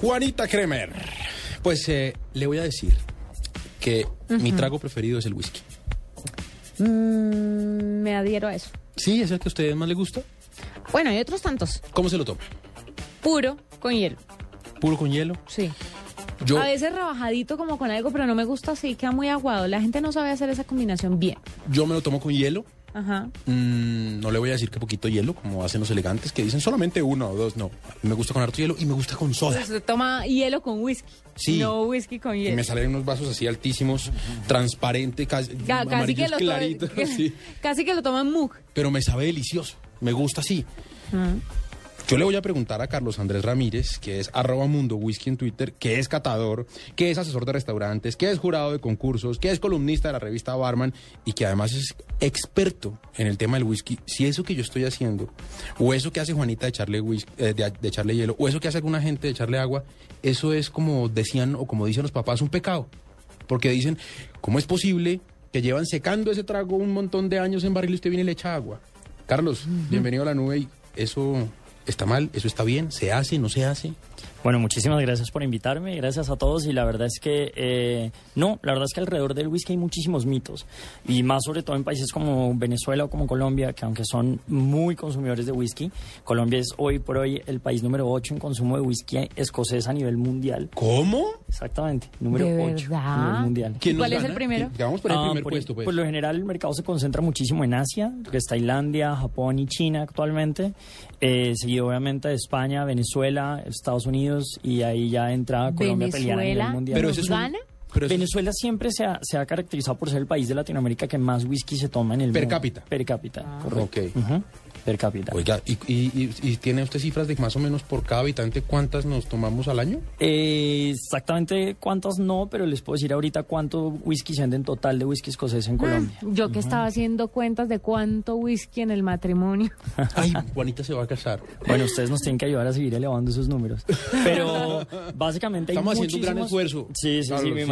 Juanita Kremer. Pues eh, le voy a decir que mi trago preferido es el whisky. Mm, me adhiero a eso. ¿Sí? ¿Es el que a ustedes más le gusta? Bueno, hay otros tantos. ¿Cómo se lo toma? Puro con hielo. ¿Puro con hielo? Sí. Yo, A veces rebajadito como con algo, pero no me gusta así, queda muy aguado. La gente no sabe hacer esa combinación bien. yo me lo tomo con hielo. Ajá. Mm, no le voy a decir que poquito hielo, como hacen los elegantes, que dicen solamente uno o dos. No, me gusta con harto hielo y me gusta con soda. Se toma hielo con whisky. Sí. No whisky con Y hielo. me salen unos vasos así altísimos, transparentes, casi, Ca- casi, que lo sí. casi que lo toman mug. Pero me sabe delicioso, me gusta así. Yo le voy a preguntar a Carlos Andrés Ramírez, que es arroba mundo whisky en Twitter, que es catador, que es asesor de restaurantes, que es jurado de concursos, que es columnista de la revista Barman y que además es experto en el tema del whisky. Si eso que yo estoy haciendo, o eso que hace Juanita de echarle, whisky, eh, de, de echarle hielo, o eso que hace alguna gente de echarle agua, eso es como decían o como dicen los papás, un pecado. Porque dicen, ¿cómo es posible que llevan secando ese trago un montón de años en barril y usted viene y le echa agua? Carlos, bienvenido a la nube y eso está mal, eso está bien, se hace, no se hace. Bueno, muchísimas gracias por invitarme, gracias a todos y la verdad es que eh, no, la verdad es que alrededor del whisky hay muchísimos mitos y más sobre todo en países como Venezuela o como Colombia, que aunque son muy consumidores de whisky, Colombia es hoy por hoy el país número 8 en consumo de whisky escocés a nivel mundial. ¿Cómo? Exactamente, número ¿De 8 verdad? a nivel mundial. ¿Quién ¿Cuál es el primero? ¿Quién- Vamos por el Ah, primer por, puesto, pues. por lo general el mercado se concentra muchísimo en Asia, que es Tailandia, Japón y China actualmente, eh, seguido obviamente de España, Venezuela, Estados Unidos y ahí ya entra Colombia a nivel Venezuela mundial. Pero ese es un-. Pero eso es- Venezuela siempre se ha, se ha caracterizado por ser el país de Latinoamérica que más whisky se toma en el Per mundo. cápita. Per cápita, Ah. correcto. Ok. Ujú, Per cápita. Oiga, ¿y, y, y- y tiene usted cifras de más o menos por cada habitante cuántas nos tomamos al año? Eh, exactamente cuántas no, pero les puedo decir ahorita cuánto whisky se vende en total de whisky escocés en Colombia. Yo que estaba haciendo cuentas de cuánto whisky en el matrimonio. Ay, Juanita se va a casar. Bueno, ustedes nos tienen que ayudar a seguir elevando esos números. Pero básicamente hay Estamos haciendo un gran esfuerzo. Sí, sí, Claro, sí, me sí.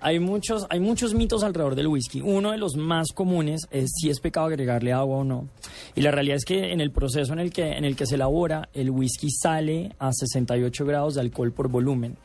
Hay muchos, hay muchos mitos alrededor del whisky. Uno de los más comunes es si es pecado agregarle agua o no. Y la realidad es que en el proceso en el que, en el que se elabora, el whisky sale a 68 grados de alcohol por volumen.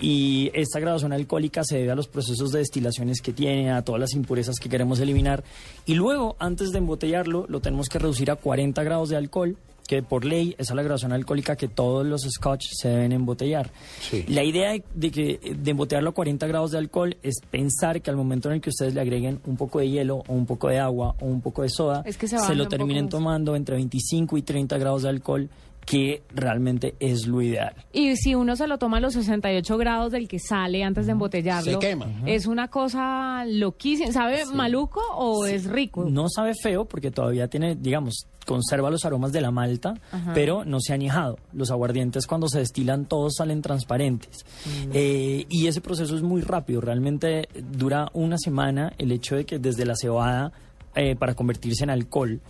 Y esta graduación alcohólica se debe a los procesos de destilaciones que tiene, a todas las impurezas que queremos eliminar. Y luego, antes de embotellarlo, lo tenemos que reducir a 40 grados de alcohol, que por ley esa es la graduación alcohólica que todos los scotch se deben embotellar. Sí. La idea de, de que de embotellarlo a 40 grados de alcohol es pensar que al momento en el que ustedes le agreguen un poco de hielo o un poco de agua o un poco de soda, Es que se lo terminen tomando entre 25 y 30 grados de alcohol, que realmente es lo ideal. Y si uno se lo toma a los 68 grados del que sale antes de embotellarlo, Se quema. es una cosa loquísima. ¿Sabe maluco o es rico? No sabe feo porque todavía tiene, digamos, conserva los aromas de la malta, Ajá. pero no se ha añejado. Los aguardientes cuando se destilan todos salen transparentes. Eh, y ese proceso es muy rápido, realmente dura una semana el hecho de que desde la cebada eh, para convertirse en alcohol.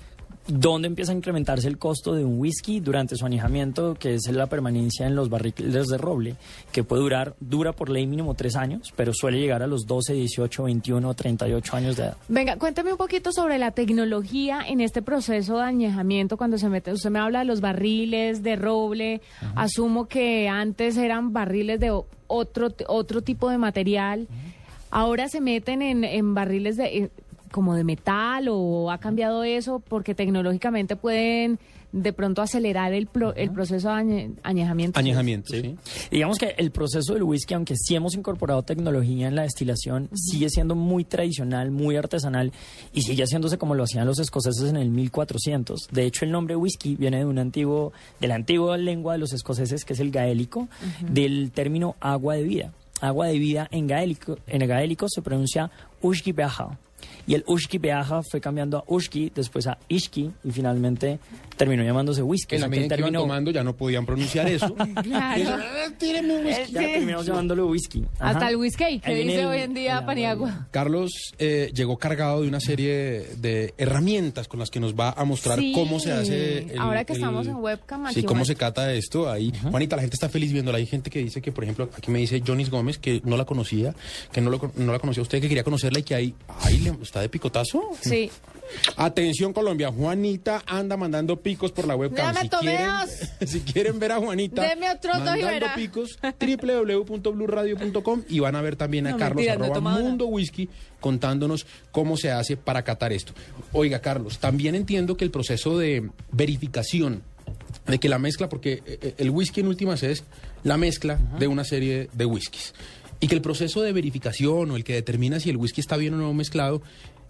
¿Dónde empieza a incrementarse el costo de un whisky durante su añejamiento, que es la permanencia en los barriles de roble, que puede durar, dura por ley mínimo tres años, pero suele llegar a los 12, 18, 21 o 38 años de edad? Venga, cuéntame un poquito sobre la tecnología en este proceso de añejamiento cuando se mete. Usted me habla de los barriles de roble. Asumo que antes eran barriles de otro otro tipo de material. Ahora se meten en, en barriles de como de metal o ha cambiado eso porque tecnológicamente pueden de pronto acelerar el, pro- el proceso de añe- añejamiento. Añejamiento, sí. Digamos que el proceso del whisky, aunque sí hemos incorporado tecnología en la destilación, sigue siendo muy tradicional, muy artesanal y sigue haciéndose como lo hacían los escoceses en el 1400. De hecho, el nombre whisky viene de un antiguo, de la antigua lengua de los escoceses, que es el gaélico, del término agua de vida. Agua de vida en gaélico, en gaélico se pronuncia ushki beaja. Y el ushki beaja fue cambiando a ushki, después a ishki y finalmente terminó llamándose whisky. En la O sea, que medida que iban tomando ya no podían pronunciar eso. Claro. Tíreme un whisky. Ya terminamos llamándolo whisky. Ajá. Hasta el whisky, que dice el- hoy en día Paniagua. Carlos eh, llegó cargado de una serie de herramientas con las que nos va a mostrar Sí, cómo se hace. el- ahora que el- estamos en webcam, aquí Sí, cómo se cata esto. Ahí, Juanita, la gente está feliz viéndola. Hay gente que dice que, por ejemplo, aquí me dice Jonis Gómez que no la conocía, que no, lo, no la conocía usted, que quería conocerla y que ahí, ahí le, está de picotazo. Sí. Atención Colombia, Juanita anda mandando picos por la webcam. Si quieren, tomeos. si quieren ver a Juanita Deme otros dos y mandando verá. picos, www.bluradio.com y van a ver también a No, Carlos no he arroba nada. Mundo Whisky contándonos cómo se hace para catar esto. Oiga, Carlos, también entiendo que el proceso de verificación de que la mezcla, porque eh, el whisky en últimas es la mezcla de una serie de whiskies. Y que el proceso de verificación o el que determina si el whisky está bien o no mezclado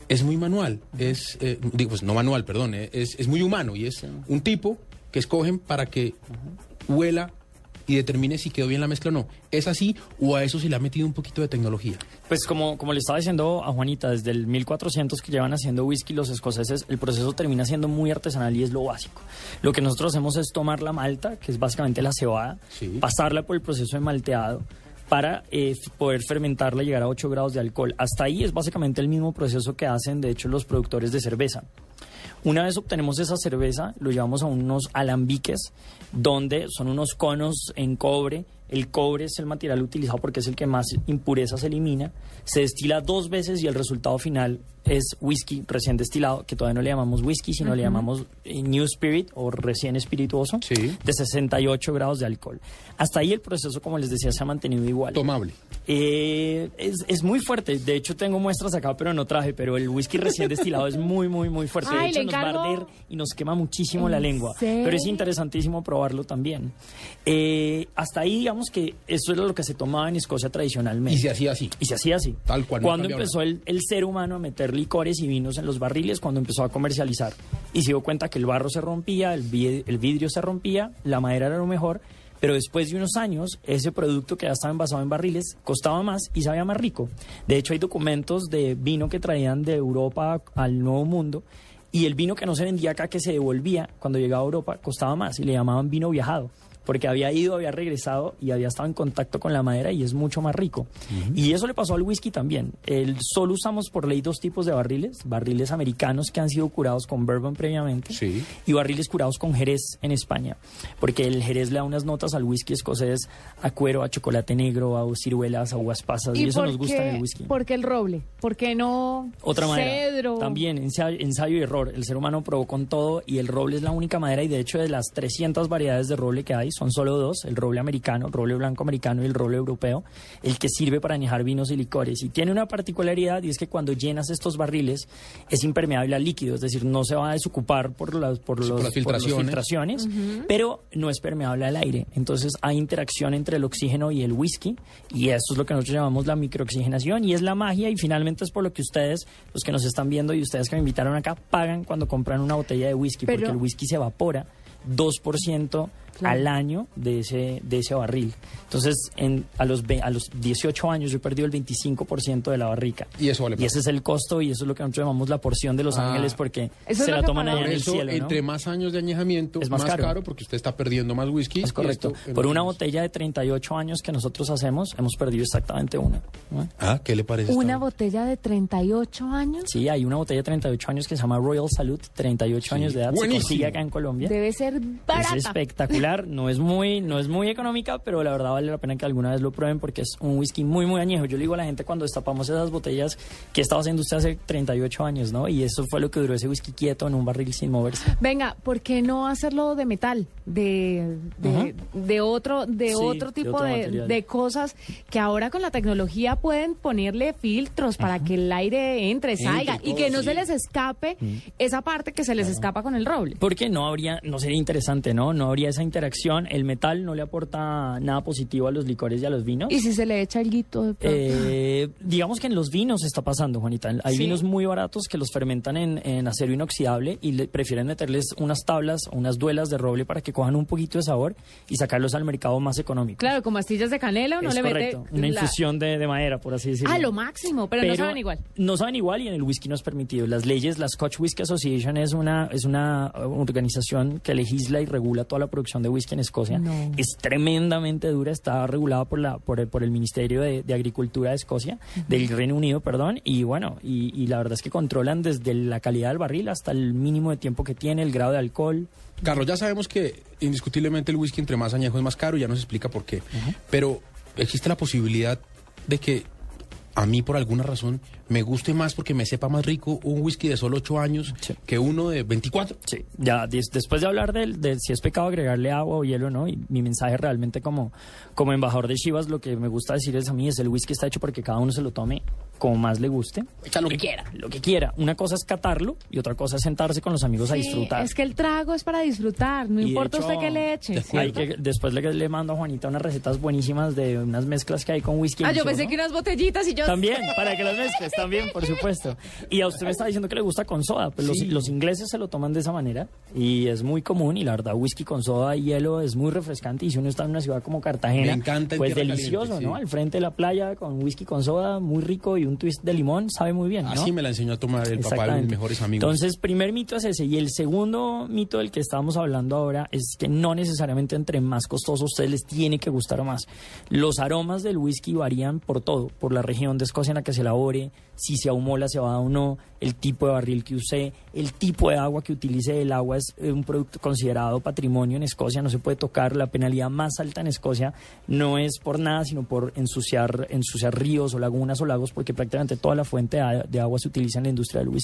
es muy manual. Es, eh, digo, pues no manual, perdón, eh, es, es muy humano y es un tipo que escogen para que huela y determine si quedó bien la mezcla o no. ¿Es así o a eso se le ha metido un poquito de tecnología? Pues como, como le estaba diciendo a Juanita, desde el 1400 que llevan haciendo whisky los escoceses, el proceso termina siendo muy artesanal y es lo básico. Lo que nosotros hacemos es tomar la malta, que es básicamente la cebada, Sí. pasarla por el proceso de malteado para eh, poder fermentarla y llegar a 8 grados de alcohol. Hasta ahí es básicamente el mismo proceso que hacen, de hecho, los productores de cerveza. Una vez obtenemos esa cerveza, lo llevamos a unos alambiques, donde son unos conos en cobre. El cobre es el material utilizado porque es el que más impurezas elimina. Se destila dos veces y el resultado final es whisky recién destilado, que todavía no le llamamos whisky, sino le llamamos eh, New Spirit o recién espirituoso, Sí. de 68 grados de alcohol. Hasta ahí el proceso, como les decía, se ha mantenido igual. Tomable. Eh, es, es muy fuerte. De hecho, tengo muestras acá, pero no traje. Pero el whisky recién destilado es muy, muy, muy fuerte. De Ay, hecho, le nos va a arder y nos quema muchísimo la ¿En lengua. serio? Pero es interesantísimo probarlo también. Eh, hasta ahí, digamos que eso era lo que se tomaba en Escocia tradicionalmente. Y se hacía así. Y se hacía así. Tal cual, Cuando empezó el, el ser humano a meter licores y vinos en los barriles, cuando empezó a comercializar. Y se dio cuenta que el barro se rompía, el, vi- el vidrio se rompía, la madera era lo mejor. Pero después de unos años, ese producto que ya estaba envasado en barriles costaba más y sabía más rico. De hecho, hay documentos de vino que traían de Europa al Nuevo Mundo y el vino que no se vendía acá, que se devolvía cuando llegaba a Europa, costaba más y le llamaban vino viajado. Porque había ido, había regresado y había estado en contacto con la madera y es mucho más rico. Y eso le pasó al whisky también. El, solo usamos por ley dos tipos de barriles. Barriles americanos que han sido curados con bourbon previamente Sí. y barriles curados con jerez en España. Porque el jerez le da unas notas al whisky escocés a cuero, a chocolate negro, a ciruelas, a uvas pasas. Y, eso por nos gusta en qué- el whisky. ¿Por qué el roble? ¿Por qué no Otra madera. cedro? También, ensayo, ensayo y error. El ser humano probó con todo y el roble es la única madera y de hecho de las 300 variedades de roble que hay, son solo dos, el roble americano, el roble blanco americano y el roble europeo, el que sirve para añejar vinos y licores. Y tiene una particularidad y es que cuando llenas estos barriles es impermeable al líquido, es decir, no se va a desocupar por las, por Sí, los, por las por las filtraciones. pero no es permeable al aire. Entonces hay interacción entre el oxígeno y el whisky y eso es lo que nosotros llamamos la microoxigenación y es la magia y finalmente es por lo que ustedes, los que nos están viendo y ustedes que me invitaron acá, pagan cuando compran una botella de whisky Pero- porque el whisky se evapora 2% Claro. al año de ese, de ese barril. Entonces, en, a, los, a los 18 años yo he perdido el 25% de la barrica. Y eso vale Y ese es el costo y eso es lo que nosotros llamamos la porción de los Ah. ángeles porque Eso se la toman allá en el cielo. ¿no? entre más años de añejamiento, Es más, más caro. caro. porque usted está perdiendo más whisky. Es correcto. Por una botella de 38 años que nosotros hacemos, hemos perdido exactamente una. ¿no? Ah, ¿qué le parece? ¿Una botella de 38 años? Sí, hay una botella de 38 años que se llama Royal Salud, 38 Sí, años de edad, buenísimo. se consigue acá en Colombia. Debe ser barata. Es espectacular, no es muy no es muy económica, pero la verdad vale la pena que alguna vez lo prueben porque es un whisky muy muy añejo. Yo le digo a la gente cuando destapamos esas botellas, ¿qué estaba haciendo usted hace 38 años, no? Y eso fue lo que duró ese whisky quieto en un barril sin moverse. Venga, ¿por qué no hacerlo de metal? De, de, otro, de Sí, otro tipo de, de cosas que ahora con la tecnología pueden ponerle filtros para que el aire entre, salga Entre y que no sí. se les escape esa parte que se les escapa con el roble. Porque no habría, no sería interesante, ¿no? No habría esa interacción. El metal no le aporta nada positivo a los licores y a los vinos. Y si se le echa el guito de pronto? Eh, digamos que en los vinos está pasando, Juanita. Hay Sí. vinos muy baratos que los fermentan en, en acero inoxidable y le prefieren meterles unas tablas o unas duelas de roble para que cojan un poquito de sabor y sacarlos al mercado más económico. Claro, con pastillas de canela uno es le correcto. mete Una la- infusión de, de madera, por así decirlo. Ah, lo máximo, pero, no saben igual. No saben igual y en el whisky no es permitido. Las leyes, la Scotch Whisky Association es una, es una organización que legisla y regula toda la producción de whisky en Escocia. No. Es tremendamente dura, está regulada por, la, por, el, por el Ministerio de, de Agricultura de Escocia, del Reino Unido, perdón, y bueno, y, y la verdad es que controlan desde la calidad del barril hasta el mínimo de tiempo que tiene, el grado de alcohol. Carlos, ya sabemos que indiscutiblemente el whisky entre más añejo es más caro, ya nos explica por qué. Pero existe la posibilidad de que a mí por alguna razón me guste más porque me sepa más rico un whisky de solo 8 años Sí. que uno de 24. Sí, ya des- después de hablar del, de si es pecado agregarle agua o hielo, ¿no? Y mi mensaje realmente como, como embajador de Chivas, lo que me gusta decir es a mí es el whisky está hecho porque cada uno se lo tome como más le guste, Echa lo que quiera. lo que quiera. Una cosa es catarlo y otra cosa es sentarse con los amigos a Sí, disfrutar. es que el trago es para disfrutar, no Y importa hecho, usted qué le eche. Hay que, después le, le mando a Juanita unas recetas buenísimas de unas mezclas que hay con whisky. Ah, yo pensé que unas botellitas y yo... También, para que las mezcles, también, por supuesto. Y a usted me está diciendo que le gusta con soda, pues los, Sí. los ingleses se lo toman de esa manera y es muy común y la verdad whisky con soda y hielo es muy refrescante y si uno está en una ciudad como Cartagena, Me encanta en pues delicioso, caliente, ¿no? sí. Al frente de la playa con whisky con soda, muy rico y un twist de limón, sabe muy bien, ¿no? Así me la enseñó a tomar el papá de mis mejores amigos. Entonces, primer mito es ese. Y el segundo mito del que estábamos hablando ahora es que no necesariamente entre más costoso a ustedes les tiene que gustar más. Los aromas del whisky varían por todo, por la región de Escocia en la que se elabore, si se ahumó la cebada o no, el tipo de barril que use, el tipo de agua que utilice. El agua es eh, un producto considerado patrimonio en Escocia, no se puede tocar. La penalidad más alta en Escocia no es por nada, sino por ensuciar, ensuciar ríos o lagunas o lagos, porque prácticamente toda la fuente de agua se utiliza en la industria del whisky.